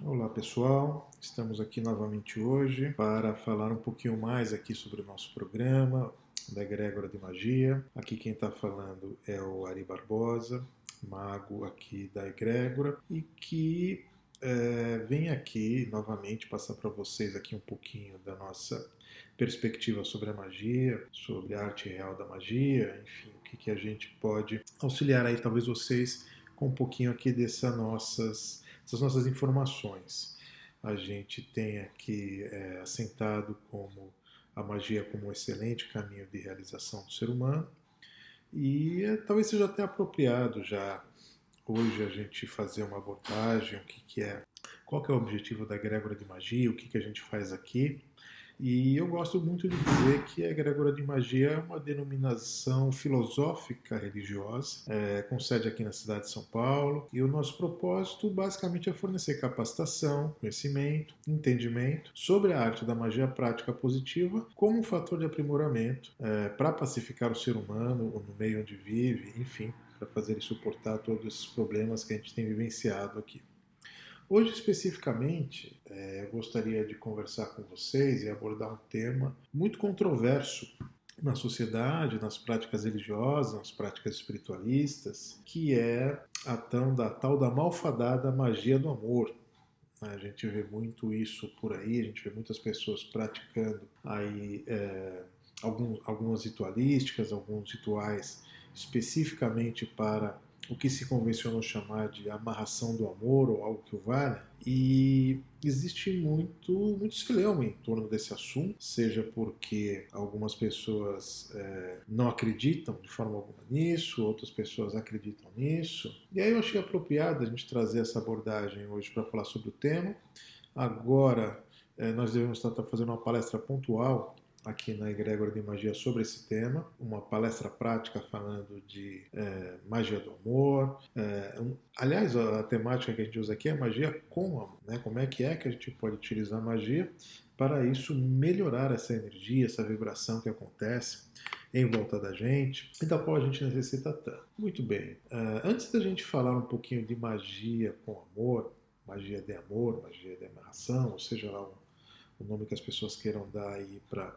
Olá pessoal, estamos aqui novamente hoje para falar um pouquinho mais aqui sobre o nosso programa da Egrégora de Magia. Aqui quem está falando é o Ari Barbosa, mago aqui da Egrégora e que é, vem aqui novamente passar para vocês aqui um pouquinho da nossa perspectiva sobre a magia, sobre a arte real da magia, enfim, o que, que a gente pode auxiliar aí talvez vocês com um pouquinho aqui dessas nossas essas nossas informações. A gente tem aqui é, assentado como a magia como um excelente caminho de realização do ser humano e é, talvez seja até apropriado já hoje a gente fazer uma abordagem, o que, que é, qual que é o objetivo da egrégora de magia, o que, que a gente faz aqui e eu gosto muito de dizer que a egrégora de magia é uma denominação filosófica religiosa, é, com sede aqui na cidade de São Paulo, e o nosso propósito basicamente é fornecer capacitação, conhecimento, entendimento sobre a arte da magia prática positiva como um fator de aprimoramento é, para pacificar o ser humano no meio onde vive, enfim, para fazer ele suportar todos esses problemas que a gente tem vivenciado aqui. Hoje, especificamente, eu gostaria de conversar com vocês e abordar um tema muito controverso na sociedade, nas práticas religiosas, nas práticas espiritualistas, que é a tão da tal da malfadada magia do amor. A gente vê muito isso por aí, a gente vê muitas pessoas praticando aí é, alguns, algumas ritualísticas, alguns rituais especificamente para o que se convencionou chamar de amarração do amor ou algo que o valha. E existe muito, muito celeuma em torno desse assunto, seja porque algumas pessoas é, não acreditam de forma alguma nisso, outras pessoas acreditam nisso. E aí eu achei apropriado a gente trazer essa abordagem hoje para falar sobre o tema. Agora, é, nós devemos estar fazendo uma palestra pontual aqui na Egrégora de Magia sobre esse tema, uma palestra prática falando de é, magia do amor. É, um, aliás, a, a, temática que a gente usa aqui é magia com amor, né? Como é que é que a gente pode utilizar magia para isso melhorar essa energia, essa vibração que acontece em volta da gente e da qual a gente necessita tanto. Muito bem, uh, antes da gente falar um pouquinho de magia com amor, magia de amor, magia de amarração, ou seja lá o nome que as pessoas queiram dar aí para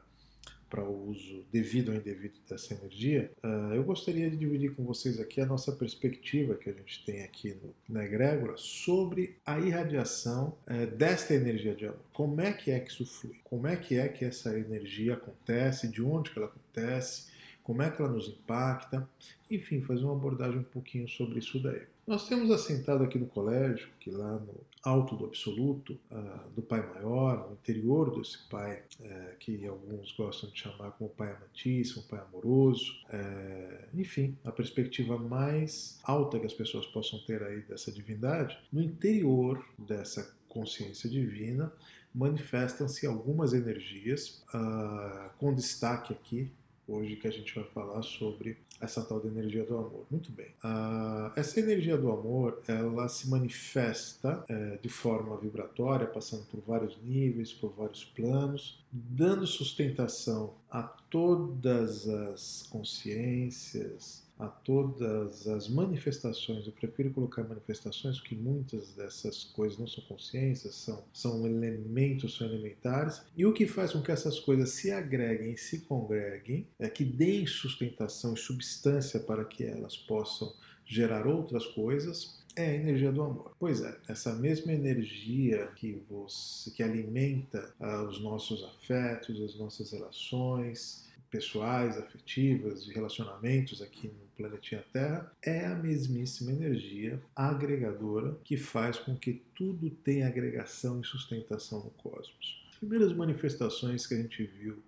para o uso devido ou indevido dessa energia, uh, eu gostaria de dividir com vocês aqui a nossa perspectiva que a gente tem aqui no, na egrégora sobre a irradiação uh, desta energia de amor. Como é que é que isso flui? Como é que é que essa energia acontece? De onde que ela acontece? Como é que ela nos impacta? Enfim, fazer uma abordagem um pouquinho sobre isso daí. Nós temos assentado aqui no colégio, que lá no alto do absoluto, uh, do Pai Maior, no interior desse Pai, uh, que alguns gostam de chamar como Pai Amantíssimo, Pai Amoroso, uh, enfim, a perspectiva mais alta que as pessoas possam ter aí dessa divindade, no interior dessa consciência divina manifestam-se algumas energias, ah, com destaque aqui hoje que a gente vai falar sobre essa tal da energia do amor. Muito bem. Uh, essa energia do amor, ela se manifesta uh, de forma vibratória, passando por vários níveis, por vários planos, dando sustentação a todas as consciências, a todas as manifestações, eu prefiro colocar manifestações, porque muitas dessas coisas não são consciências, são, são elementos, são elementares, e o que faz com que essas coisas se agreguem, se congreguem, é que deem sustentação e substância para que elas possam gerar outras coisas, é a energia do amor. Pois é, essa mesma energia que você que alimenta ah, os nossos afetos, as nossas relações, pessoais, afetivas, de relacionamentos aqui no planetinha Terra, é a mesmíssima energia agregadora que faz com que tudo tenha agregação e sustentação no cosmos. As primeiras manifestações que a gente viu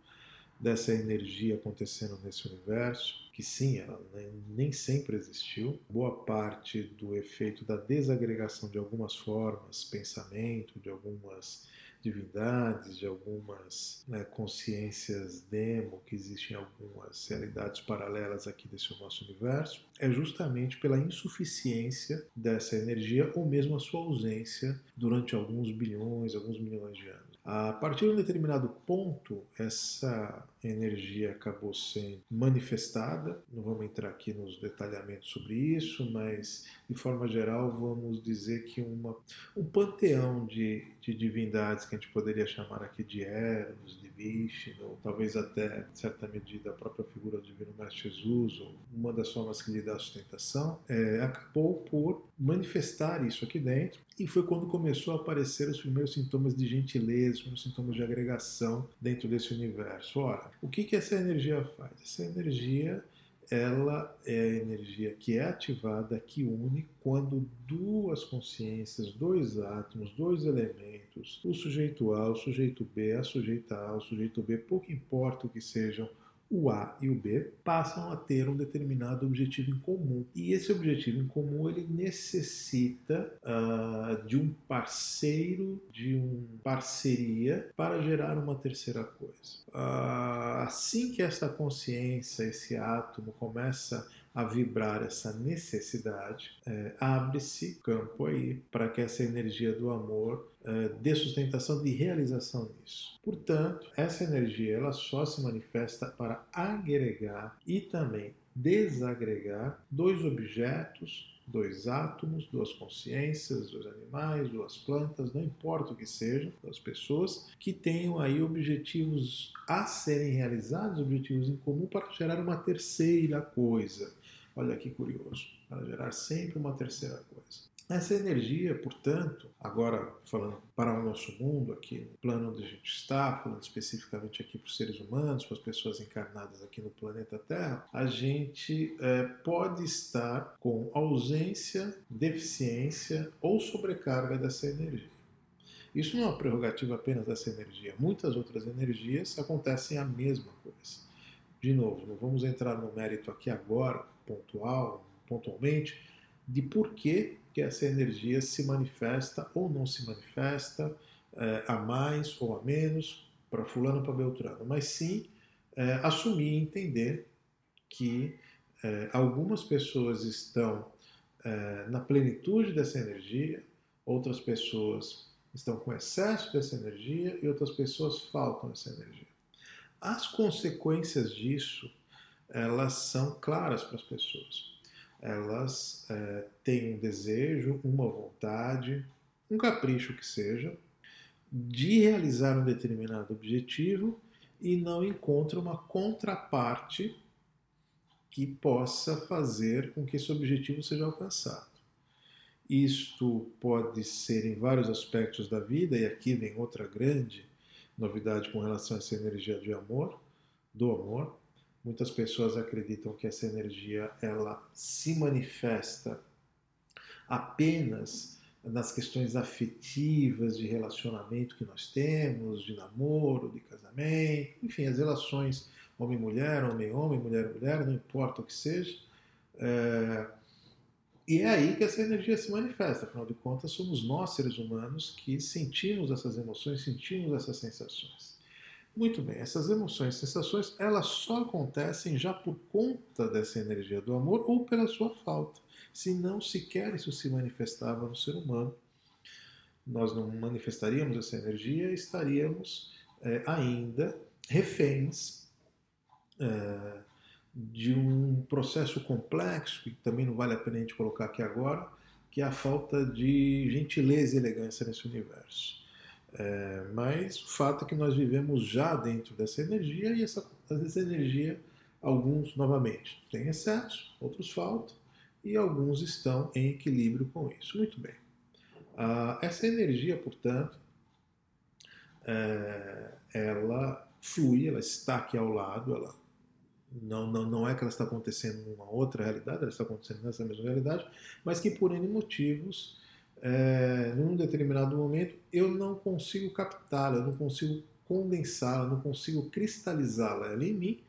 dessa energia acontecendo nesse universo, que sim, ela nem sempre existiu. Boa parte do efeito da desagregação de algumas formas, pensamento, de algumas divindades, de algumas né, consciências demo que existem em algumas realidades paralelas aqui desse nosso universo, é justamente pela insuficiência dessa energia ou mesmo a sua ausência durante alguns bilhões, alguns milhões de anos. A partir de um determinado ponto, essa energia acabou sendo manifestada. Não vamos entrar aqui nos detalhamentos sobre isso, mas de forma geral vamos dizer que uma, um panteão de, de divindades que a gente poderia chamar aqui de Eros, de Vishnu, talvez até, em certa medida, a própria figura do Divino Mestre Jesus, ou uma das formas que lhe dá sustentação, é, acabou por manifestar isso aqui dentro e foi quando começou a aparecer os primeiros sintomas de gentileza, os primeiros sintomas de agregação dentro desse universo. Ora, o que, que essa energia faz? Essa energia ela é a energia que é ativada, que une quando duas consciências, dois átomos, dois elementos, o sujeito A, o sujeito B, a sujeita A, o sujeito B, pouco importa o que sejam, o A e o B passam a ter um determinado objetivo em comum. E esse objetivo em comum ele necessita uh, de um parceiro, de uma parceria para gerar uma terceira coisa. Uh, assim que esta consciência, esse átomo começa a vibrar essa necessidade, é, abre-se campo aí para que essa energia do amor é, dê sustentação de realização nisso. Portanto, essa energia ela só se manifesta para agregar e também desagregar dois objetos dois átomos, duas consciências, dois animais, duas plantas, não importa o que sejam, duas pessoas que tenham aí objetivos a serem realizados, objetivos em comum para gerar uma terceira coisa. Olha que curioso, para gerar sempre uma terceira coisa. Essa energia, portanto, agora falando para o nosso mundo, aqui no plano onde a gente está, falando especificamente aqui para os seres humanos, para as pessoas encarnadas aqui no planeta Terra, a gente é, pode estar com ausência, deficiência ou sobrecarga dessa energia. Isso não é uma prerrogativa apenas dessa energia. Muitas outras energias acontecem a mesma coisa. De novo, não vamos entrar no mérito aqui agora, pontual, pontualmente, de por que, que essa energia se manifesta ou não se manifesta, é, a mais ou a menos, para fulano ou para Beltrano, mas sim é, assumir e entender que é, algumas pessoas estão na plenitude dessa energia, outras pessoas estão com excesso dessa energia e outras pessoas faltam essa energia. As consequências disso elas são claras para as pessoas. Elas é, têm um desejo, uma vontade, um capricho que seja, de realizar um determinado objetivo e não encontram uma contraparte que possa fazer com que esse objetivo seja alcançado. Isto pode ser em vários aspectos da vida, e aqui vem outra grande novidade com relação a essa energia de amor, do amor, Muitas pessoas acreditam que essa energia ela se manifesta apenas nas questões afetivas de relacionamento que nós temos, de namoro, de casamento, enfim, as relações homem-mulher, homem-homem, mulher-mulher, não importa o que seja. É... E é aí que essa energia se manifesta, afinal de contas, somos nós, seres humanos, que sentimos essas emoções, sentimos essas sensações. Muito bem, essas emoções e sensações, elas só acontecem já por conta dessa energia do amor ou pela sua falta. Se não sequer isso se manifestava no ser humano, nós não manifestaríamos essa energia estaríamos é, ainda reféns é, de um processo complexo, que também não vale a pena a gente colocar aqui agora, que é a falta de gentileza e elegância nesse universo. É, mas o fato é que nós vivemos já dentro dessa energia e essa, essa energia, alguns novamente têm excesso, outros faltam e alguns estão em equilíbrio com isso. Muito bem. Ah, essa energia, portanto, é, ela flui, ela está aqui ao lado, ela não, não, não é que ela está acontecendo numa outra realidade, ela está acontecendo nessa mesma realidade, mas que por N motivos é, num determinado momento, eu não consigo captá-la, eu não consigo condensá-la, não consigo cristalizá-la ela em mim,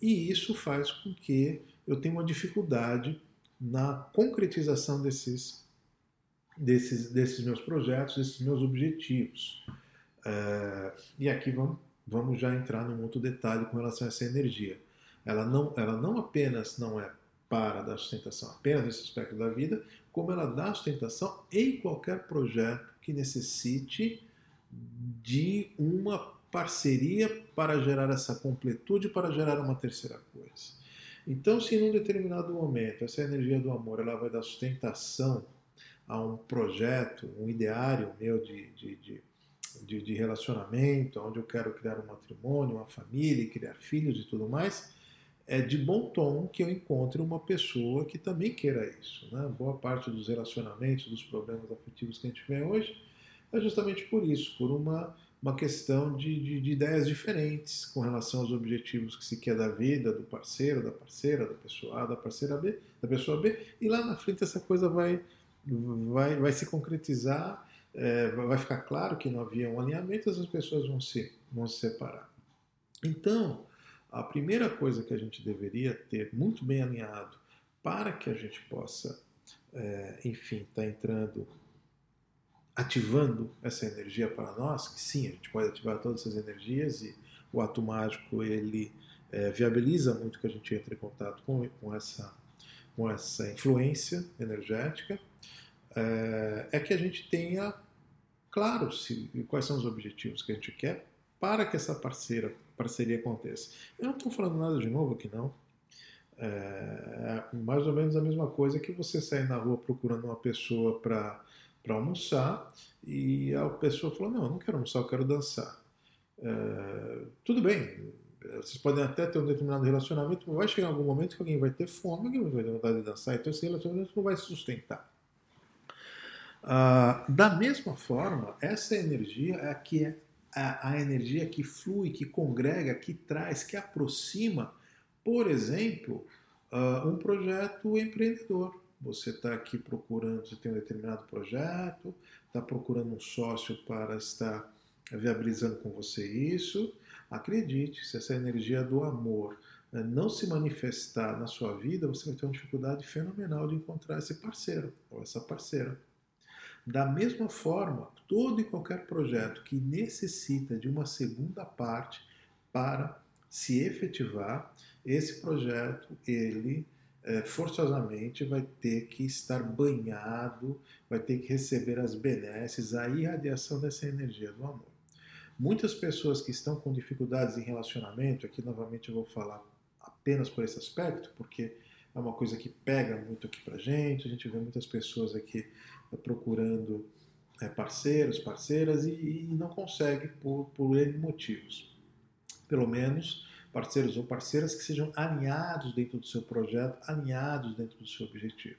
e isso faz com que eu tenha uma dificuldade na concretização desses, desses, desses meus projetos, desses meus objetivos. É, e aqui vamos, vamos já entrar num outro detalhe com relação a essa energia. Ela não, ela não apenas não é para dar sustentação apenas nesse aspecto da vida, como ela dá sustentação em qualquer projeto que necessite de uma parceria para gerar essa completude, para gerar uma terceira coisa. Então, se em um determinado momento essa energia do amor ela vai dar sustentação a um projeto, um ideário meu de, de, de, de, de relacionamento, onde eu quero criar um matrimônio, uma família, criar filhos e tudo mais, é de bom tom que eu encontre uma pessoa que também queira isso. Né? Boa parte dos relacionamentos, dos problemas afetivos que a gente vê hoje, é justamente por isso, por uma, uma questão de, de, de, ideias diferentes com relação aos objetivos que se quer da vida, do parceiro, da parceira, da pessoa A, da parceira B, da pessoa B, e lá na frente essa coisa vai, vai, vai se concretizar, é, vai ficar claro que não havia um alinhamento, essas pessoas vão se, vão se separar. Então, a primeira coisa que a gente deveria ter muito bem alinhado para que a gente possa, é, enfim, estar tá entrando, ativando essa energia para nós, que sim, a gente pode ativar todas essas energias e o ato mágico ele é, viabiliza muito que a gente entre em contato com, com, essa, com essa influência energética, é, é que a gente tenha claro se, quais são os objetivos que a gente quer para que essa parceira, parceria aconteça. Eu não estou falando nada de novo aqui, não. É mais ou menos a mesma coisa que você sair na rua procurando uma pessoa para almoçar e a pessoa falou: Não, eu não quero almoçar, eu quero dançar. É, tudo bem, vocês podem até ter um determinado relacionamento, mas vai chegar algum momento que alguém vai ter fome, alguém vai ter vontade de dançar, então esse relacionamento não vai se sustentar. Ah, da mesma forma, essa energia é a que é a, a energia que flui, que congrega, que traz, que aproxima, por exemplo, uh, um projeto empreendedor. Você está aqui procurando, você tem um determinado projeto, está procurando um sócio para estar viabilizando com você isso. Acredite, se essa energia do amor eh, não se manifestar na sua vida, você vai ter uma dificuldade fenomenal de encontrar esse parceiro ou essa parceira. Da mesma forma, todo e qualquer projeto que necessita de uma segunda parte para se efetivar, esse projeto ele é, forçosamente vai ter que estar banhado, vai ter que receber as benesses, a irradiação dessa energia do amor. Muitas pessoas que estão com dificuldades em relacionamento, aqui novamente eu vou falar apenas por esse aspecto, porque é uma coisa que pega muito aqui pra gente, a gente vê muitas pessoas aqui procurando é, parceiros, parceiras e, e, não consegue por, por N motivos. Pelo menos parceiros ou parceiras que sejam alinhados dentro do seu projeto, alinhados dentro do seu objetivo.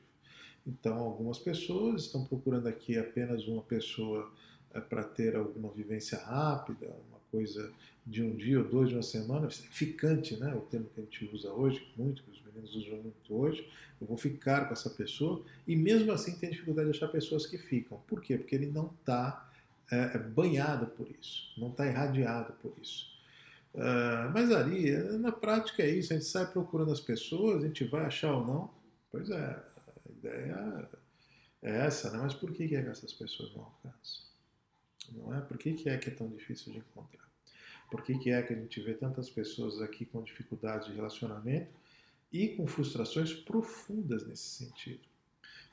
Então, algumas pessoas estão procurando aqui apenas uma pessoa é, para ter alguma vivência rápida, coisa de um dia ou dois, de uma semana, ficante, né? o termo que a gente usa hoje, muito, que os meninos usam muito hoje, eu vou ficar com essa pessoa, e mesmo assim tem dificuldade de achar pessoas que ficam. Por quê? Porque ele não está é, é, banhado por isso, não está irradiado por isso. Uh, mas ali, na prática é isso, a gente sai procurando as pessoas, a gente vai achar ou não. Pois é, a ideia é essa, né? mas por que, é que essas pessoas não alcançam? Não é? Por que, que é que é tão difícil de encontrar? Por que, que é que a gente vê tantas pessoas aqui com dificuldade de relacionamento e com frustrações profundas nesse sentido?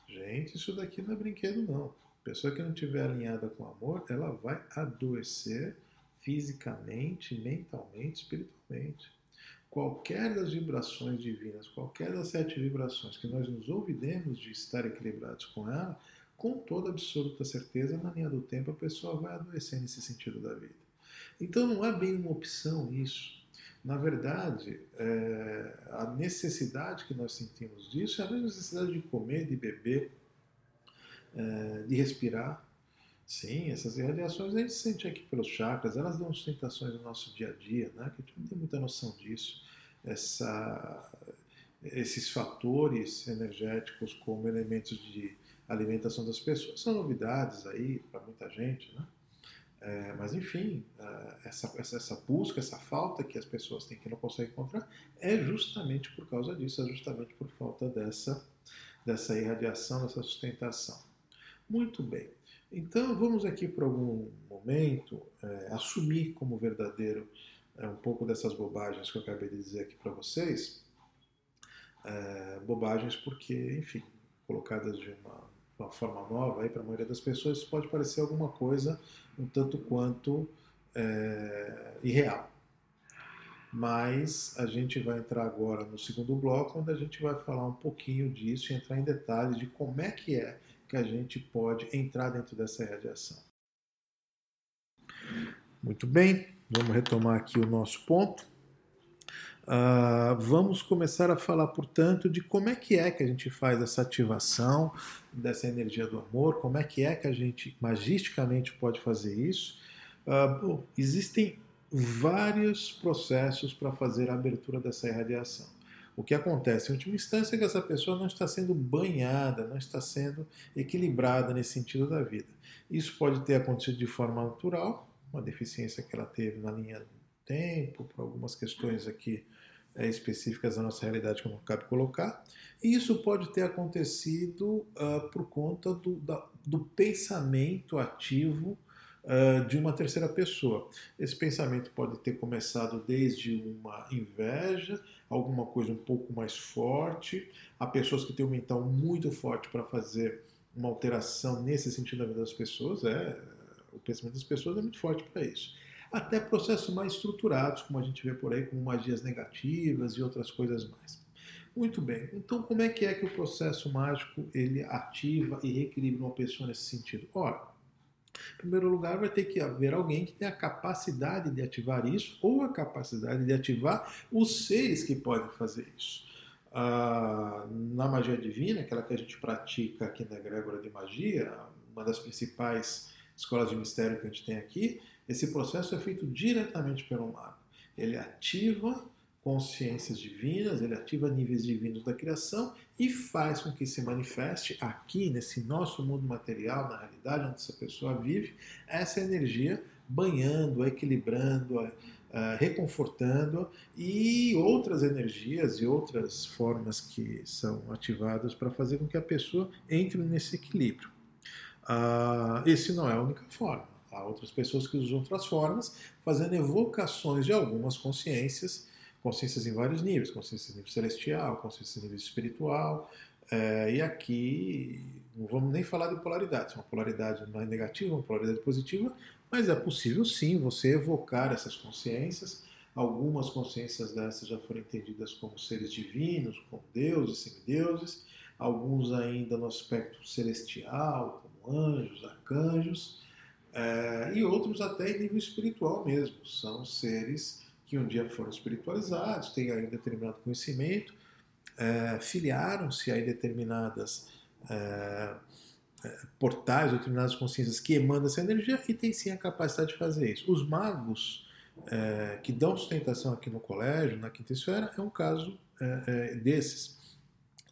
Gente, isso daqui não é brinquedo não. Pessoa que não estiver alinhada com o amor, ela vai adoecer fisicamente, mentalmente, espiritualmente. Qualquer das vibrações divinas, qualquer das sete vibrações que nós nos ouvidemos de estar equilibrados com ela, com toda absoluta certeza, na linha do tempo, a pessoa vai adoecer nesse sentido da vida. Então não é bem uma opção isso. Na verdade, é, a necessidade que nós sentimos disso é a mesma necessidade de comer, de beber, é, de respirar. Sim, essas irradiações a gente sente aqui pelos chakras, elas dão sustentações no nosso dia a dia, né? que a gente não tem muita noção disso. Essa, esses fatores energéticos como elementos de alimentação das pessoas são novidades aí para muita gente, né? É, mas enfim, é, essa, essa, essa, busca, essa falta que as pessoas têm que não conseguem encontrar é justamente por causa disso, é justamente por falta dessa, dessa irradiação, dessa sustentação. Muito bem. Então vamos aqui por algum momento é, assumir como verdadeiro é, um pouco dessas bobagens que eu acabei de dizer aqui para vocês. É, bobagens porque, enfim, colocadas de uma uma forma nova aí para a maioria das pessoas, isso pode parecer alguma coisa um tanto quanto é, irreal. Mas a gente vai entrar agora no segundo bloco, onde a gente vai falar um pouquinho disso e entrar em detalhes de como é que é que a gente pode entrar dentro dessa radiação. Muito bem, vamos retomar aqui o nosso ponto. Uh, vamos começar a falar, portanto, de como é que é que a gente faz essa ativação dessa energia do amor, como é que é que a gente magisticamente pode fazer isso. Uh, bom, existem vários processos para fazer a abertura dessa irradiação. O que acontece em última instância é que essa pessoa não está sendo banhada, não está sendo equilibrada nesse sentido da vida. Isso pode ter acontecido de forma natural, uma deficiência que ela teve na linha do tempo, por algumas questões aqui específicas da nossa realidade não cabe colocar. E isso pode ter acontecido uh, por conta do, da, do pensamento ativo uh, de uma terceira pessoa. Esse pensamento pode ter começado desde uma inveja, alguma coisa um pouco mais forte. Há pessoas que têm um mental muito forte para fazer uma alteração nesse sentido da vida das pessoas. É, o pensamento das pessoas é muito forte para isso até processos mais estruturados, como a gente vê por aí, como magias negativas e outras coisas mais. Muito bem. Então, como é que é que o processo mágico ele ativa e reequilibra uma pessoa nesse sentido? Ora, em primeiro lugar, vai ter que haver alguém que tenha a capacidade de ativar isso ou a capacidade de ativar os seres que podem fazer isso. Ah, na magia divina, aquela que a gente pratica aqui na Egrégora de Magia, uma das principais escolas de mistério que a gente tem aqui, esse processo é feito diretamente pelo mago. Ele ativa consciências divinas, ele ativa níveis divinos da criação e faz com que se manifeste aqui, nesse nosso mundo material, na realidade onde essa pessoa vive, essa energia banhando, equilibrando, uh, reconfortando e outras energias e outras formas que são ativadas para fazer com que a pessoa entre nesse equilíbrio. Uh, esse não é a única forma. Há outras pessoas que usam outras formas, fazendo evocações de algumas consciências, consciências em vários níveis, consciência em nível celestial, consciência em nível espiritual, é, e aqui não vamos nem falar de polaridades, uma polaridade não é negativa, uma polaridade positiva, mas é possível sim você evocar essas consciências. Algumas consciências dessas já foram entendidas como seres divinos, como deuses, semideuses, alguns ainda no aspecto celestial, como anjos, arcanjos, é, e outros até em nível espiritual mesmo. São seres que um dia foram espiritualizados, têm aí determinado conhecimento, é, filiaram-se a determinadas é, é, portais, determinadas consciências que emanam essa energia e têm sim a capacidade de fazer isso. Os magos é, que dão sustentação aqui no colégio, na quinta esfera, é um caso é, desses.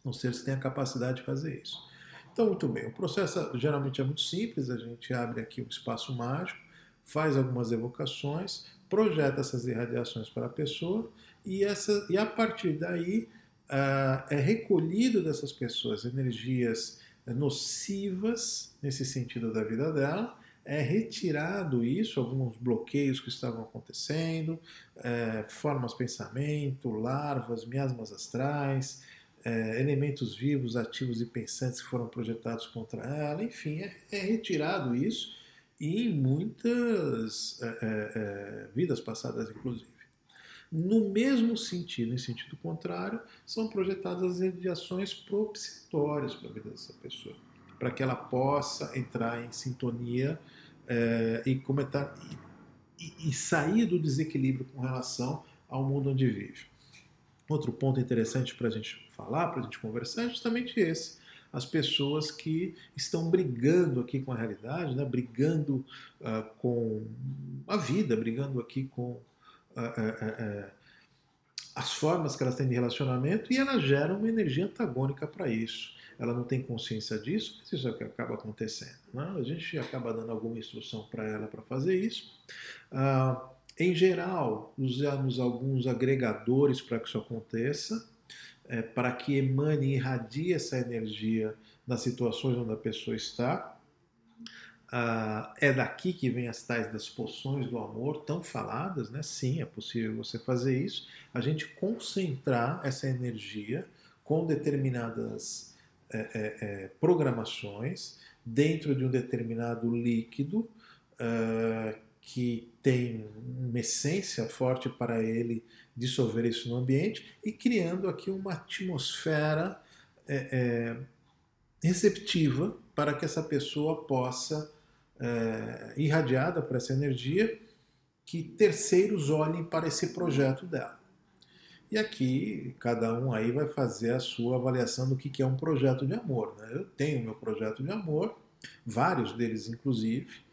São seres que têm a capacidade de fazer isso. Então, muito bem, o processo geralmente é muito simples, a gente abre aqui um espaço mágico, faz algumas evocações, projeta essas irradiações para a pessoa e, essa, e a partir daí uh, é recolhido dessas pessoas energias nocivas nesse sentido da vida dela, é retirado isso, alguns bloqueios que estavam acontecendo, é, formas pensamento, larvas, miasmas astrais, é, elementos vivos, ativos e pensantes que foram projetados contra ela, enfim, é, é retirado isso e em muitas é, é, é, vidas passadas, inclusive. No mesmo sentido, em sentido contrário, são projetadas as radiações propiciatórias para a vida dessa pessoa, para que ela possa entrar em sintonia é, e, comentar, e, e sair do desequilíbrio com relação ao mundo onde vive. Outro ponto interessante para a gente falar, para a gente conversar, é justamente esse. As pessoas que estão brigando aqui com a realidade, né? brigando uh, com a vida, brigando aqui com uh, uh, as formas que elas têm de relacionamento e elas geram uma energia antagônica para isso. Ela não tem consciência disso, mas isso é o que acaba acontecendo. Né? A gente acaba dando alguma instrução para ela para fazer isso. Em geral, usamos alguns agregadores para que isso aconteça é, para que emane e irradie essa energia nas situações onde a pessoa está. Ah, é daqui que vem as tais das poções do amor tão faladas, né? Sim, é possível você fazer isso. A gente concentrar essa energia com determinadas é, é, é programações dentro de um determinado líquido que tem uma essência forte para ele dissolver isso no ambiente e criando aqui uma atmosfera é, é, receptiva para que essa pessoa possa, é, irradiada por essa energia, que terceiros olhem para esse projeto dela. E aqui cada um aí vai fazer a sua avaliação do que é um projeto de amor. Né? Eu tenho meu projeto de amor, vários deles inclusive,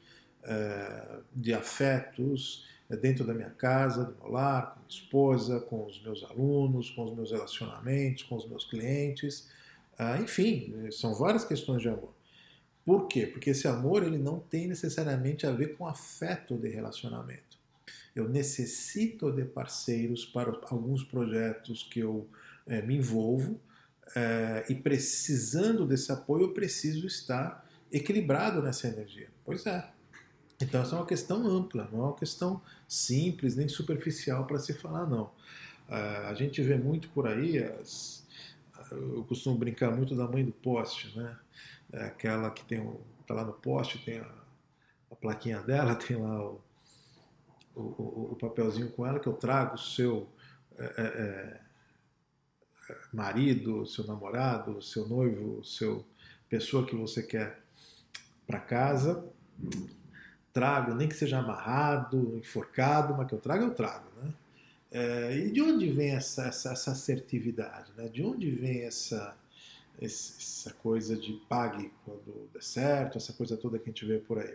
de afetos é, dentro da minha casa, do meu lar, com minha esposa, com os meus alunos, com os meus relacionamentos, com os meus clientes, ah, enfim, são várias questões de amor. Por quê? Porque esse amor ele não tem necessariamente a ver com afeto de relacionamento. Eu necessito de parceiros para alguns projetos que eu é, me envolvo é, e precisando desse apoio eu preciso estar equilibrado nessa energia. Pois é. Então essa é uma questão ampla, não é uma questão simples nem superficial para se falar não. Uh, a gente vê muito por aí as, eu costumo brincar muito da mãe do poste, né? É aquela que tem o, tá lá no poste, tem a, a plaquinha dela, tem lá o, o, o, papelzinho com ela que eu trago o seu é, é, é marido, seu namorado, seu noivo, seu pessoa que você quer para casa. Trago, nem que seja amarrado, enforcado, mas que eu trago, eu trago, né? É, e de onde vem essa, essa, essa assertividade? Né? De onde vem essa, essa coisa de pague quando der certo, essa coisa toda que a gente vê por aí?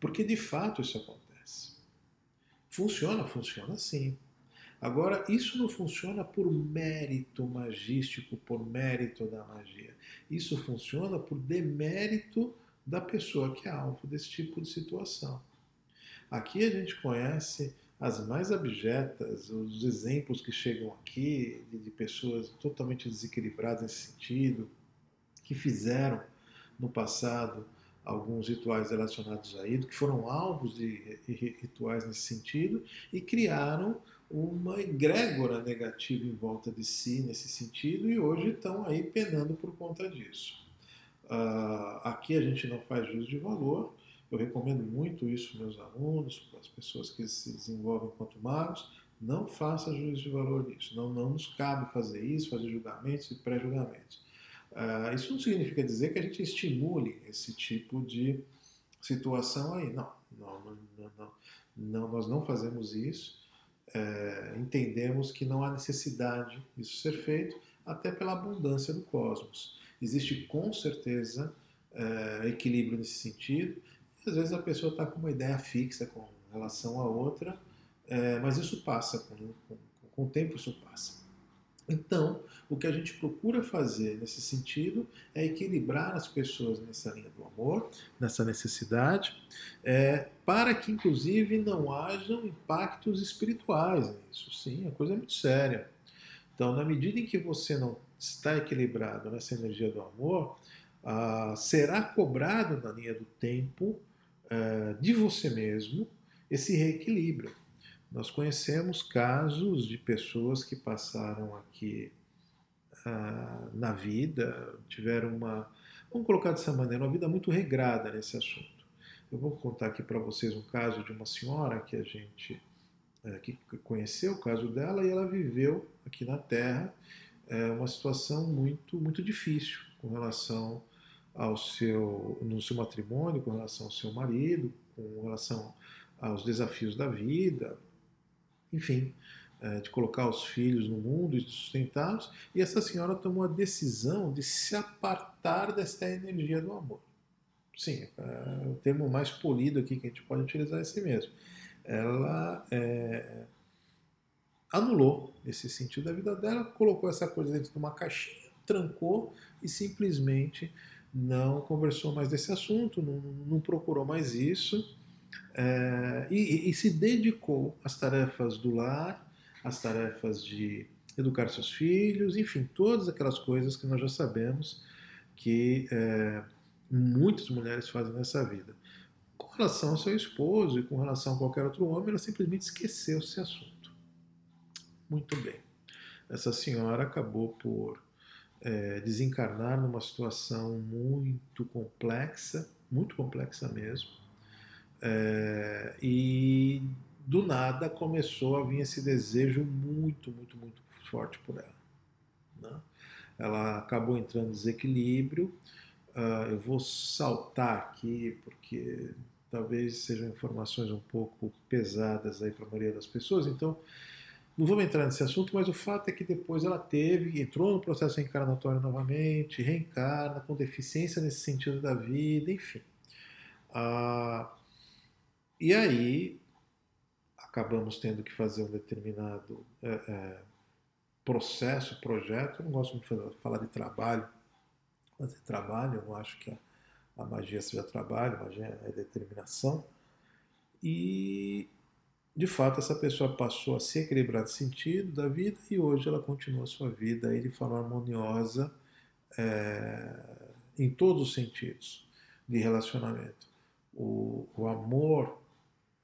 Porque de fato isso acontece. Funciona? Funciona sim. Agora, isso não funciona por mérito magístico, por mérito da magia. Isso funciona por demérito da pessoa que é alvo desse tipo de situação. Aqui a gente conhece as mais abjetas, os exemplos que chegam aqui de, pessoas totalmente desequilibradas nesse sentido, que fizeram no passado alguns rituais relacionados a Ido, que foram alvos de rituais nesse sentido e criaram uma egrégora negativa em volta de si nesse sentido e hoje estão aí penando por conta disso. Uh, aqui a gente não faz juízo de valor, eu recomendo muito isso para meus alunos, para as pessoas que se desenvolvem enquanto magos. Não faça juízo de valor nisso. Não, não nos cabe fazer isso, fazer julgamentos e pré-julgamentos. Uh, isso não significa dizer que a gente estimule esse tipo de situação aí. Não, não, não, não, não nós não fazemos isso. É, entendemos que não há necessidade disso ser feito, até pela abundância do cosmos. Existe com certeza é, equilíbrio nesse sentido, às vezes a pessoa está com uma ideia fixa com relação a outra, é, mas isso passa, com, com, com o tempo isso passa. Então, o que a gente procura fazer nesse sentido é equilibrar as pessoas nessa linha do amor, nessa necessidade, é, para que, inclusive, não hajam impactos espirituais nisso. Sim, a coisa é muito séria. Então, na medida em que você não está equilibrado nessa energia do amor, ah, será cobrado na linha do tempo uh, de você mesmo esse reequilíbrio. Nós conhecemos casos de pessoas que passaram aqui uh, na vida, tiveram uma, vamos colocar dessa maneira, uma vida muito regrada nesse assunto. Eu vou contar aqui para vocês um caso de uma senhora que a gente uh, que conheceu o caso dela e ela viveu aqui na Terra uma situação muito muito difícil com relação ao seu, no seu matrimônio, com relação ao seu marido, com relação aos desafios da vida, enfim, é, de colocar os filhos no mundo e de sustentá-los. E essa senhora tomou a decisão de se apartar desta energia do amor. Sim, é o termo mais polido aqui que a gente pode utilizar é esse mesmo. Ela é, anulou esse sentido da vida dela, colocou essa coisa dentro de uma caixinha, trancou e simplesmente não conversou mais desse assunto, não, não procurou mais isso é, e, e, se dedicou às tarefas do lar, às tarefas de educar seus filhos, enfim, todas aquelas coisas que nós já sabemos que é, muitas mulheres fazem nessa vida. Com relação ao seu esposo e com relação a qualquer outro homem, ela simplesmente esqueceu esse assunto. Muito bem. Essa senhora acabou por é, desencarnar numa situação muito complexa, muito complexa mesmo, é, e do nada começou a vir esse desejo muito, muito, muito forte por ela. Né? Ela acabou entrando em desequilíbrio. Uh, eu vou saltar aqui porque talvez sejam informações um pouco pesadas aí para a maioria das pessoas, então não vamos entrar nesse assunto, mas o fato é que depois ela teve, entrou no processo reencarnatório novamente, reencarna com deficiência nesse sentido da vida, enfim. Ah, e aí acabamos tendo que fazer um determinado é, é, processo, projeto. Eu não gosto muito de falar de trabalho, fazer trabalho, eu não acho que a, a magia seja trabalho, a magia é determinação. E de fato essa pessoa passou a se equilibrar de sentido da vida e hoje ela continua a sua vida de forma harmoniosa é, em todos os sentidos de relacionamento. O, o amor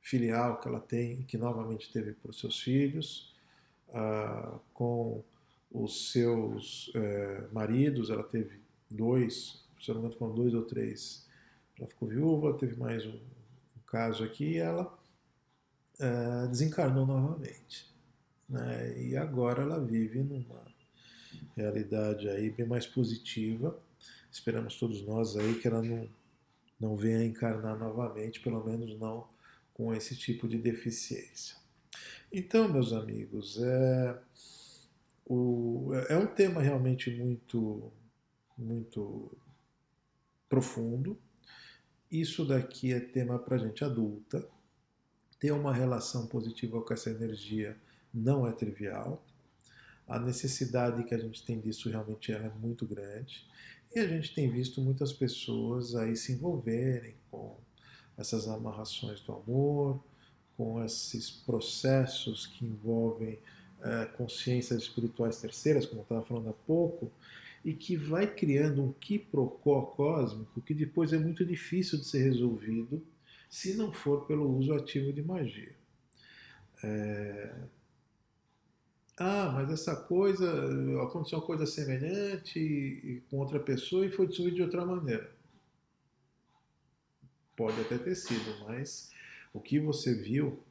filial que ela tem que novamente teve os seus filhos, ah, com os seus eh, maridos, ela teve dois, se não me engano dois ou três. Ela ficou viúva, teve mais um, um caso aqui e ela eh, desencarnou novamente. Né? E agora ela vive numa realidade aí bem mais positiva. Esperamos todos nós aí que ela não, não venha encarnar novamente, pelo menos não com esse tipo de deficiência. Então, meus amigos, é, o, é um tema realmente muito, muito profundo. Isso daqui é tema para gente adulta. Ter uma relação positiva com essa energia não é trivial. A necessidade que a gente tem disso realmente é muito grande. E a gente tem visto muitas pessoas aí se envolverem com essas amarrações do amor, com esses processos que envolvem é, consciências espirituais terceiras, como eu estava falando há pouco, e que vai criando um quiprocó cósmico que depois é muito difícil de ser resolvido se não for pelo uso ativo de magia. É... Ah, mas essa coisa, aconteceu uma coisa semelhante com outra pessoa e foi dissolvido de outra maneira. Pode até ter sido, mas o que você viu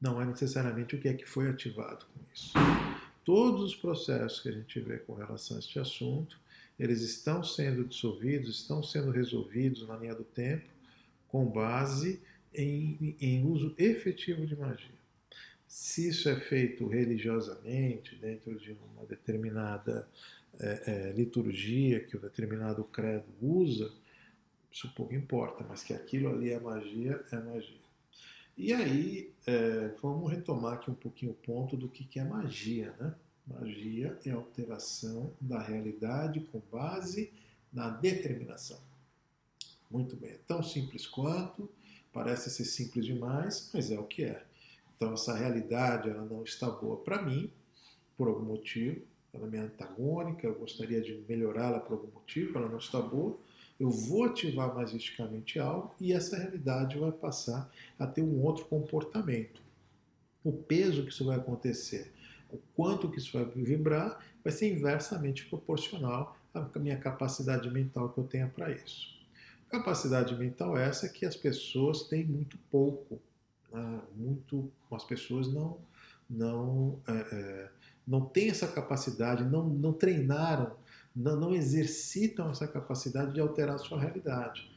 não é necessariamente o que é que foi ativado com isso. Todos os processos que a gente vê com relação a este assunto, eles estão sendo dissolvidos, estão sendo resolvidos na linha do tempo, com base em, em uso efetivo de magia. Se isso é feito religiosamente, dentro de uma determinada é, é, liturgia que o determinado credo usa, isso pouco importa, mas que aquilo ali é magia, é magia. E aí, é, vamos retomar aqui um pouquinho o ponto do que, que é magia, né? Magia é alteração da realidade com base na determinação. Muito bem, é tão simples quanto, parece ser simples demais, mas é o que é. Então, essa realidade ela não está boa para mim, por algum motivo, ela é antagônica, eu gostaria de melhorá-la por algum motivo, ela não está boa, eu vou ativar magisticamente algo e essa realidade vai passar a ter um outro comportamento. O peso que isso vai acontecer, o quanto que isso vai vibrar, vai ser inversamente proporcional à minha capacidade mental que eu tenha para isso. Capacidade mental essa que as pessoas têm muito pouco, né? muito, as pessoas não não é, é, não têm essa capacidade, não, não treinaram não, não exercitam essa capacidade de alterar a sua realidade.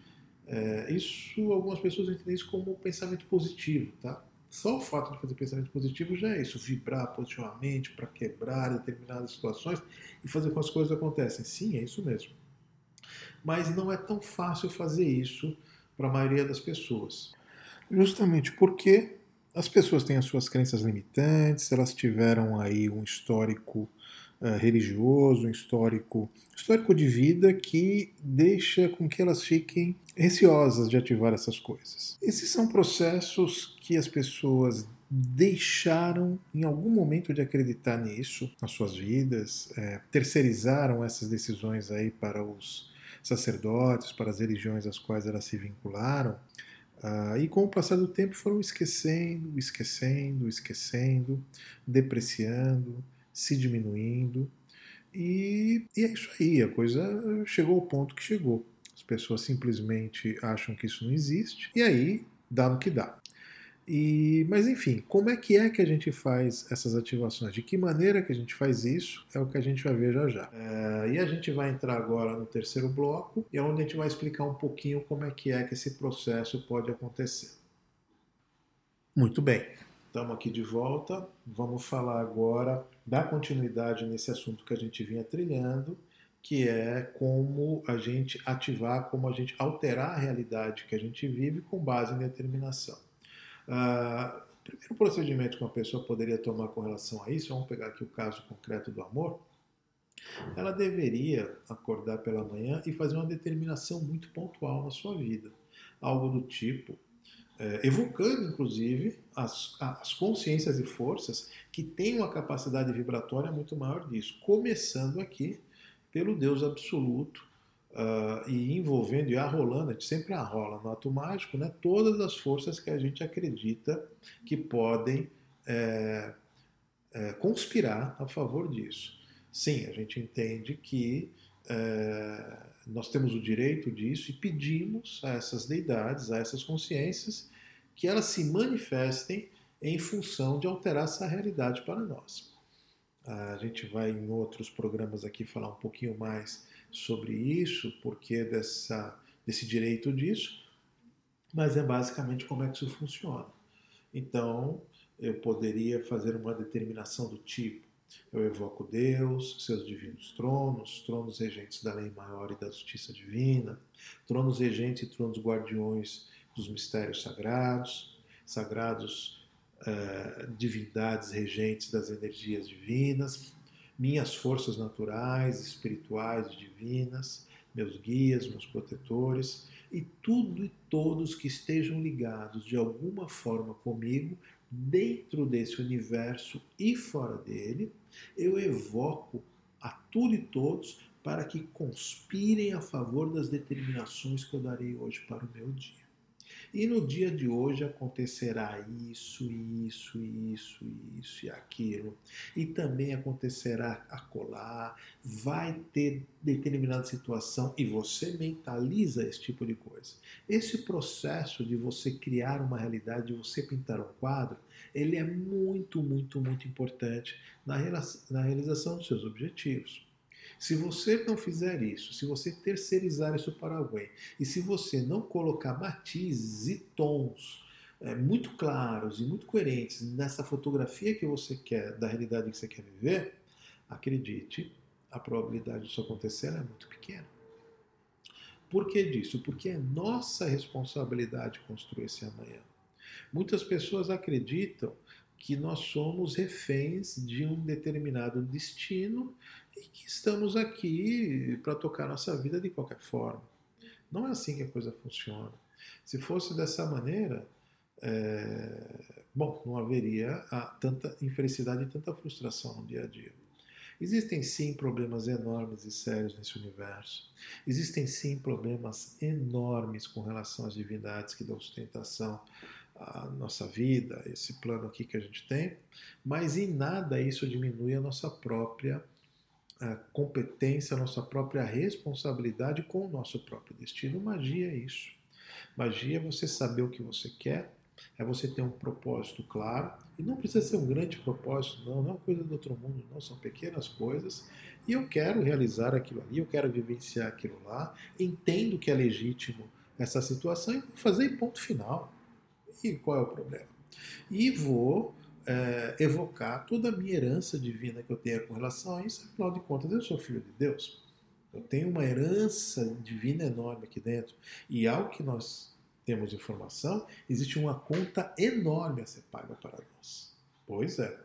É, isso, algumas pessoas entendem isso como pensamento positivo, tá? Só o fato de fazer pensamento positivo já é isso, vibrar positivamente para quebrar determinadas situações e fazer com que as coisas acontecem. Sim, é isso mesmo. Mas não é tão fácil fazer isso para a maioria das pessoas. Justamente porque as pessoas têm as suas crenças limitantes, elas tiveram aí um histórico uh, religioso, um histórico, histórico de vida que deixa com que elas fiquem receosas de ativar essas coisas. Esses são processos que as pessoas deixaram em algum momento de acreditar nisso nas suas vidas, é, terceirizaram essas decisões aí para os sacerdotes, para as religiões às quais elas se vincularam, uh, e com o passar do tempo foram esquecendo, esquecendo, esquecendo, depreciando, se diminuindo. E, e, é isso aí, a coisa chegou ao ponto que chegou. As pessoas simplesmente acham que isso não existe, e aí dá no que dá. E, mas enfim, como é que é que a gente faz essas ativações? De que maneira que a gente faz isso é o que a gente vai ver já já. É, e a gente vai entrar agora no terceiro bloco, e é onde a gente vai explicar um pouquinho como é que é que esse processo pode acontecer. Muito bem, estamos aqui de volta. Vamos falar agora da continuidade nesse assunto que a gente vinha trilhando, que é como a gente ativar, como a gente alterar a realidade que a gente vive com base em determinação. O primeiro procedimento que uma pessoa poderia tomar com relação a isso, vamos pegar aqui o caso concreto do amor, ela deveria acordar pela manhã e fazer uma determinação muito pontual na sua vida. Algo do tipo, é, evocando inclusive as, as consciências e forças que têm uma capacidade vibratória muito maior disso. Começando aqui pelo Deus absoluto, uh, e envolvendo e arrolando, a gente sempre arrola no ato mágico, né, todas as forças que a gente acredita que podem é, é, conspirar a favor disso. Sim, a gente entende que é, nós temos o direito disso e pedimos a essas deidades, a essas consciências, que elas se manifestem em função de alterar essa realidade para nós. A gente vai em outros programas aqui falar um pouquinho mais sobre isso, porque dessa, desse direito disso, mas é basicamente como é que isso funciona. Então, eu poderia fazer uma determinação do tipo: eu evoco Deus, seus divinos tronos, tronos regentes da lei maior e da justiça divina, tronos regentes e tronos guardiões dos mistérios sagrados, sagrados eh, divindades regentes das energias divinas, minhas forças naturais, espirituais, divinas, meus guias, meus protetores e tudo e todos que estejam ligados de alguma forma comigo dentro desse universo e fora dele, eu evoco a tudo e todos para que conspirem a favor das determinações que eu darei hoje para o meu dia. E no dia de hoje acontecerá isso, isso, isso, isso e aquilo. E também acontecerá acolá, vai ter determinada situação e você mentaliza esse tipo de coisa. Esse processo de você criar uma realidade, de você pintar um quadro, ele é muito, muito, muito importante na realização dos seus objetivos. Se você não fizer isso, se você terceirizar isso para alguém, e se você não colocar matizes e tons é, muito claros e muito coerentes nessa fotografia que você quer, da realidade que você quer viver, acredite, a probabilidade disso acontecer é muito pequena. Por que disso? Porque é nossa responsabilidade construir esse amanhã. Muitas pessoas acreditam que nós somos reféns de um determinado destino e que estamos aqui para tocar nossa vida de qualquer forma. Não é assim que a coisa funciona. Se fosse dessa maneira, é... bom, não haveria tanta infelicidade e tanta frustração no dia a dia. Existem sim problemas enormes e sérios nesse universo. Existem sim problemas enormes com relação às divindades que dão sustentação à nossa vida, esse plano aqui que a gente tem, mas em nada isso diminui a nossa própria competência, a nossa própria responsabilidade com o nosso próprio destino. Magia é isso. Magia é você saber o que você quer, é você ter um propósito claro, e não precisa ser um grande propósito, não, não é coisa do outro mundo, não, são pequenas coisas, e eu quero realizar aquilo ali, eu quero vivenciar aquilo lá, entendo que é legítimo essa situação e vou fazer ponto final. E qual é o problema? E vou é, evocar toda a minha herança divina que eu tenho com relação a isso, afinal de contas, eu sou filho de Deus. Eu tenho uma herança divina enorme aqui dentro. E ao que nós temos informação, existe uma conta enorme a ser paga para nós. Pois é.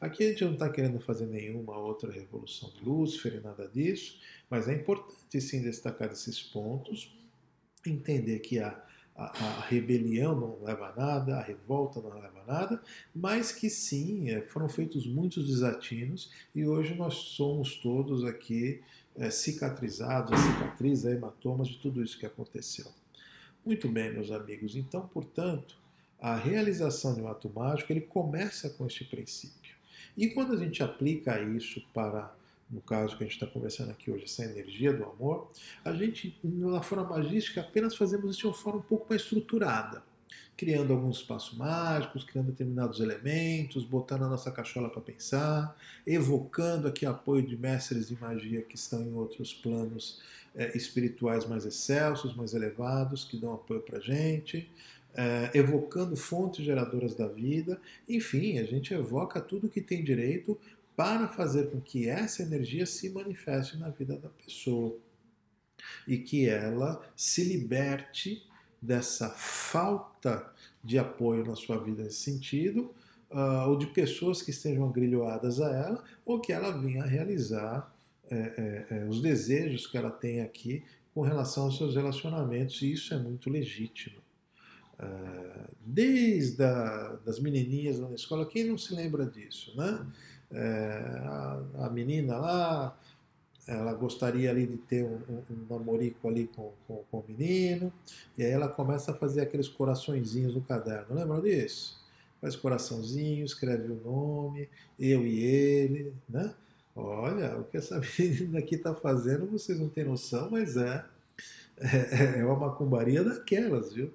Aqui a gente não está querendo fazer nenhuma outra revolução de Lúcifer e nada disso, mas é importante sim destacar esses pontos, entender que há a, a, rebelião não leva a nada, a revolta não leva a nada, mas que sim, é, foram feitos muitos desatinos e hoje nós somos todos aqui é, cicatrizados, a cicatriz, a hematomas de tudo isso que aconteceu. Muito bem, meus amigos, então, portanto, a realização de um ato mágico ele começa com este princípio. E quando a gente aplica isso para no caso que a gente está conversando aqui hoje, essa energia do amor, a gente, na forma magística, apenas fazemos isso de uma forma um pouco mais estruturada. criando alguns espaços mágicos, criando determinados elementos, botando a nossa cachola para pensar, evocando aqui apoio de mestres de magia que estão em outros planos é, espirituais mais excelsos, mais elevados, que dão apoio para a gente. É, evocando fontes geradoras da vida, enfim, a gente evoca tudo que tem direito para fazer com que essa energia se manifeste na vida da pessoa e que ela se liberte dessa falta de apoio na sua vida nesse sentido, uh, ou de pessoas que estejam agrilhoadas a ela, ou que ela venha realizar é, é, é, os desejos que ela tem aqui com relação aos seus relacionamentos, e isso é muito legítimo. Uh, desde a, das menininhas na escola, quem não se lembra disso, né? É, a, a menina lá ela gostaria ali de ter um, um, namorico ali com, com, com, o menino, e aí ela começa a fazer aqueles coraçõezinhos no caderno, lembram disso? Faz coraçãozinho, escreve o nome, eu e ele, né? Olha, o que essa menina aqui está fazendo, vocês não têm noção, mas é, é, é uma macumbaria daquelas, viu?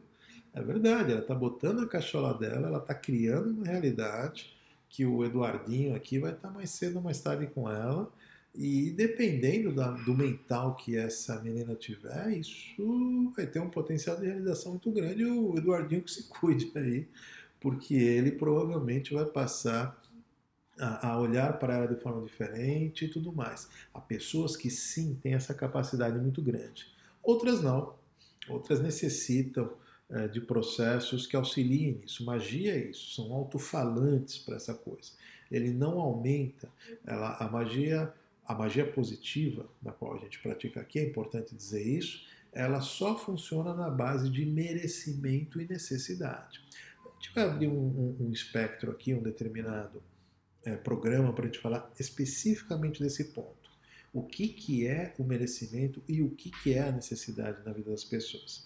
É verdade, ela está botando a cachola dela, ela está criando uma realidade que o Eduardinho aqui vai estar mais cedo ou mais tarde com ela, e dependendo da, do mental que essa menina tiver, isso vai ter um potencial de realização muito grande. O Eduardinho que se cuide aí, porque ele provavelmente vai passar a, a olhar para ela de forma diferente e tudo mais. Há pessoas que sim têm essa capacidade muito grande, outras não. Outras necessitam de processos que auxiliem nisso. Magia é isso, são alto-falantes para essa coisa. Ele não aumenta, ela, a magia a magia positiva, da qual a gente pratica aqui, é importante dizer isso, ela só funciona na base de merecimento e necessidade. A gente vai abrir um, um, um espectro aqui, um determinado é, programa para a gente falar especificamente desse ponto. O que, que é o merecimento e o que, que é a necessidade na vida das pessoas.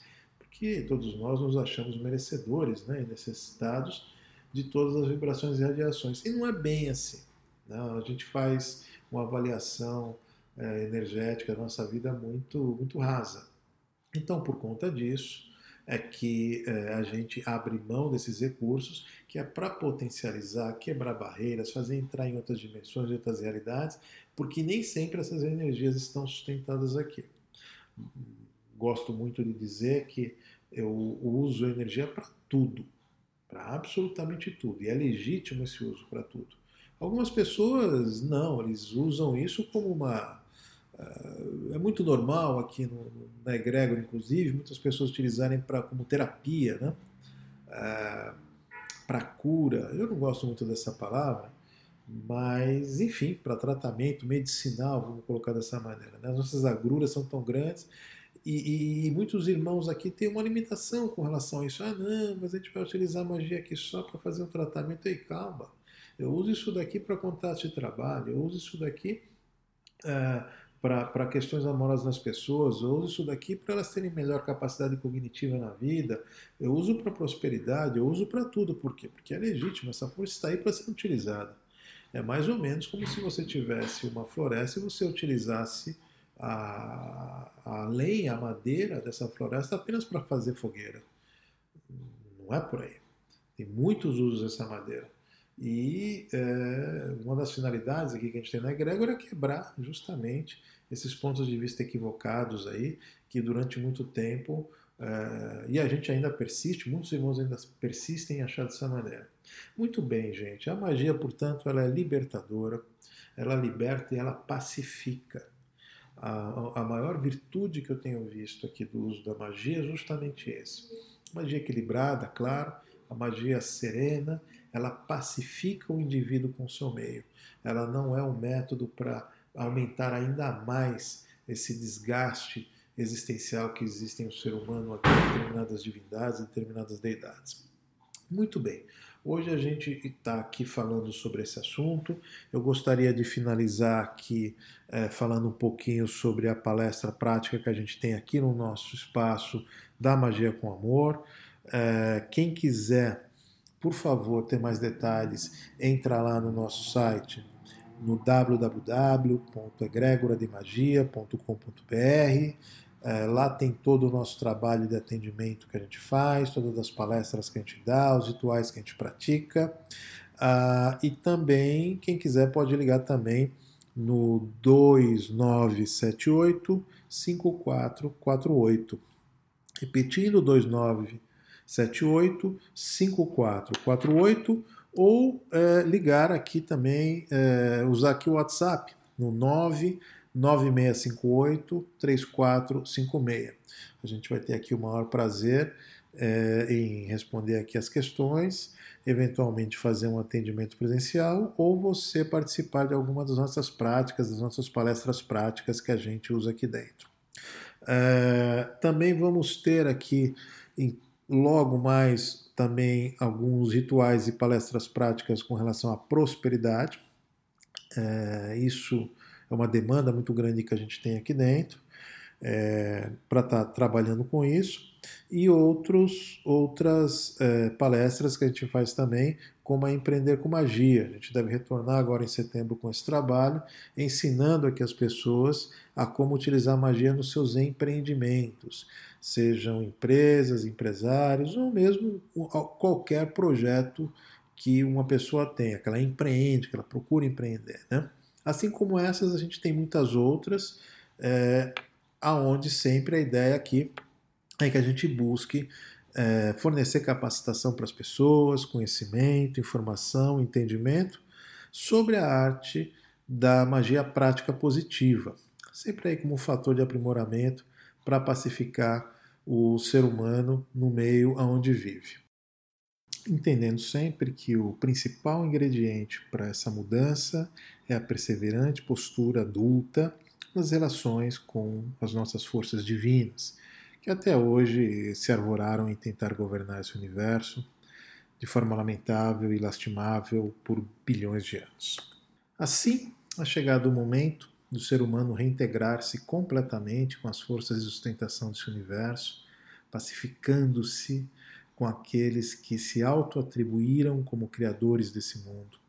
Porque todos nós nos achamos merecedores né, e necessitados de todas as vibrações e radiações. E não é bem assim. Né? a gente faz uma avaliação é, energética da nossa vida muito, muito rasa. Então, por conta disso, é que é, a gente abre mão desses recursos, que é para potencializar, quebrar barreiras, fazer entrar em outras dimensões, outras realidades, porque nem sempre essas energias estão sustentadas aqui. Gosto muito de dizer que eu uso energia para tudo, para absolutamente tudo, e é legítimo esse uso para tudo. Algumas pessoas não, eles usam isso como uma. Uh, é muito normal aqui no, na Egrégor, inclusive, muitas pessoas utilizarem pra, como terapia, né? Ah, para cura. Eu não gosto muito dessa palavra, mas enfim, para tratamento medicinal, vamos colocar dessa maneira. Né? As nossas agruras são tão grandes e, e, e, muitos irmãos aqui têm uma limitação com relação a isso. Ah, não, mas a gente vai utilizar magia aqui só para fazer um tratamento. aí calma. Eu uso isso daqui para contratos de trabalho, eu uso isso daqui é, para questões amorosas nas pessoas, eu uso isso daqui para elas terem melhor capacidade cognitiva na vida, eu uso para prosperidade, eu uso para tudo. Por quê? Porque é legítimo, essa força está aí para ser utilizada. É mais ou menos como se você tivesse uma floresta e você utilizasse a, a lenha, a madeira dessa floresta apenas para fazer fogueira. Não é por aí. Tem muitos usos dessa madeira. E é, uma das finalidades aqui que a gente tem na Egrégora é quebrar justamente esses pontos de vista equivocados aí, que durante muito tempo, é, e a gente ainda persiste, muitos irmãos ainda persistem em achar dessa maneira. Muito bem, gente. A magia, portanto, ela é libertadora, ela liberta e ela pacifica. A, a maior virtude que eu tenho visto aqui do uso da magia é justamente esse. Magia equilibrada, claro, a magia serena, ela pacifica o indivíduo com o seu meio. Ela não é um método para aumentar ainda mais esse desgaste existencial que existe no ser humano aqui, determinadas divindades, determinadas deidades. Muito bem. Hoje a gente está aqui falando sobre esse assunto. Eu gostaria de finalizar aqui é, falando um pouquinho sobre a palestra prática que a gente tem aqui no nosso espaço da Magia com Amor. É, quem quiser por favor, ter mais detalhes, entra lá no nosso site no www.egregorademagia.com.br. É, lá tem todo o nosso trabalho de atendimento que a gente faz, todas as palestras que a gente dá, os rituais que a gente pratica. Ah, e também, quem quiser pode ligar também no 2978 5448. Repetindo, 2978 5448 ou é, ligar aqui também, é, usar aqui o WhatsApp no 99658 3456. A gente vai ter aqui o maior prazer é, em responder aqui as questões, eventualmente fazer um atendimento presencial ou você participar de alguma das nossas práticas, das nossas palestras práticas que a gente usa aqui dentro. É, também vamos ter aqui em, logo mais também alguns rituais e palestras práticas com relação à prosperidade. É, isso é uma demanda muito grande que a gente tem aqui dentro é, para estar tá trabalhando com isso. E outros, outras é, palestras que a gente faz também, como a Empreender com Magia. A gente deve retornar agora em setembro com esse trabalho, ensinando aqui as pessoas a como utilizar magia nos seus empreendimentos, sejam empresas, empresários ou mesmo qualquer projeto que uma pessoa tenha, que ela empreende, que ela procura empreender. Né? Assim como essas, a gente tem muitas outras, é, aonde sempre a ideia aqui é que a gente busque é, fornecer capacitação para as pessoas, conhecimento, informação, entendimento sobre a arte da magia prática positiva, sempre aí como um fator de aprimoramento para pacificar o ser humano no meio aonde vive. Entendendo sempre que o principal ingrediente para essa mudança é a perseverante postura adulta nas relações com as nossas forças divinas, que até hoje se arvoraram em tentar governar esse universo de forma lamentável e lastimável por bilhões de anos. Assim, é chegado o momento do ser humano reintegrar-se completamente com as forças de sustentação desse universo, pacificando-se com aqueles que se auto-atribuíram como criadores desse mundo,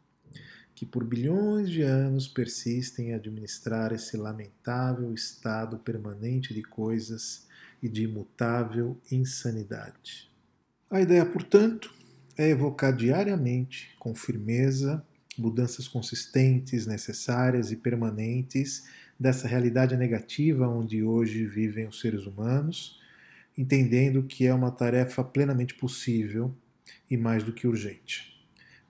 que por bilhões de anos persistem em administrar esse lamentável estado permanente de coisas e de imutável insanidade. A ideia, portanto, é evocar diariamente, com firmeza, mudanças consistentes, necessárias e permanentes dessa realidade negativa onde hoje vivem os seres humanos, entendendo que é uma tarefa plenamente possível e mais do que urgente.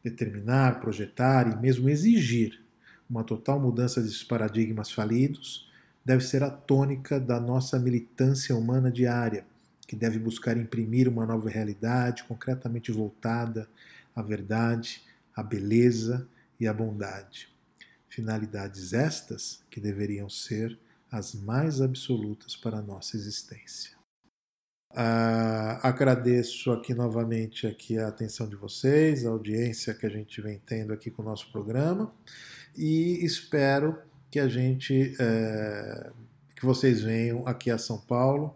Determinar, projetar e mesmo exigir uma total mudança desses paradigmas falidos deve ser a tônica da nossa militância humana diária, que deve buscar imprimir uma nova realidade concretamente voltada à verdade, à beleza e à bondade. Finalidades estas que deveriam ser as mais absolutas para a nossa existência. Uh, agradeço aqui novamente aqui a atenção de vocês, a audiência que a gente vem tendo aqui com o nosso programa e espero que a gente, é, que vocês venham aqui a São Paulo,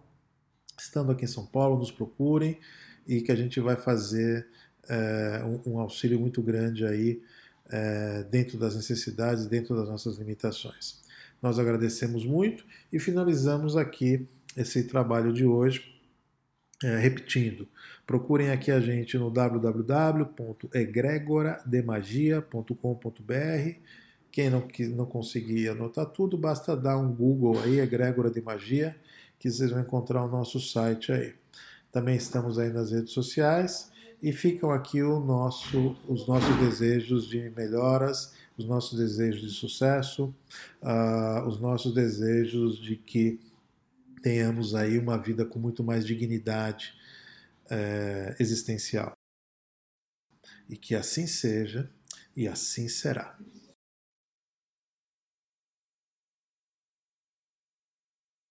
estando aqui em São Paulo, nos procurem e que a gente vai fazer é, um, um, auxílio muito grande aí é, dentro das necessidades, dentro das nossas limitações. Nós agradecemos muito e finalizamos aqui esse trabalho de hoje. É, repetindo, procurem aqui a gente no www.egregorademagia.com.br quem não, não conseguir anotar tudo, basta dar um Google aí, Egrégora de Magia, que vocês vão encontrar o nosso site aí. Também estamos aí nas redes sociais e ficam aqui nosso, os nossos desejos de melhoras, os nossos desejos de sucesso, uh, os nossos desejos de que tenhamos aí uma vida com muito mais dignidade uh, existencial. E que assim seja e assim será.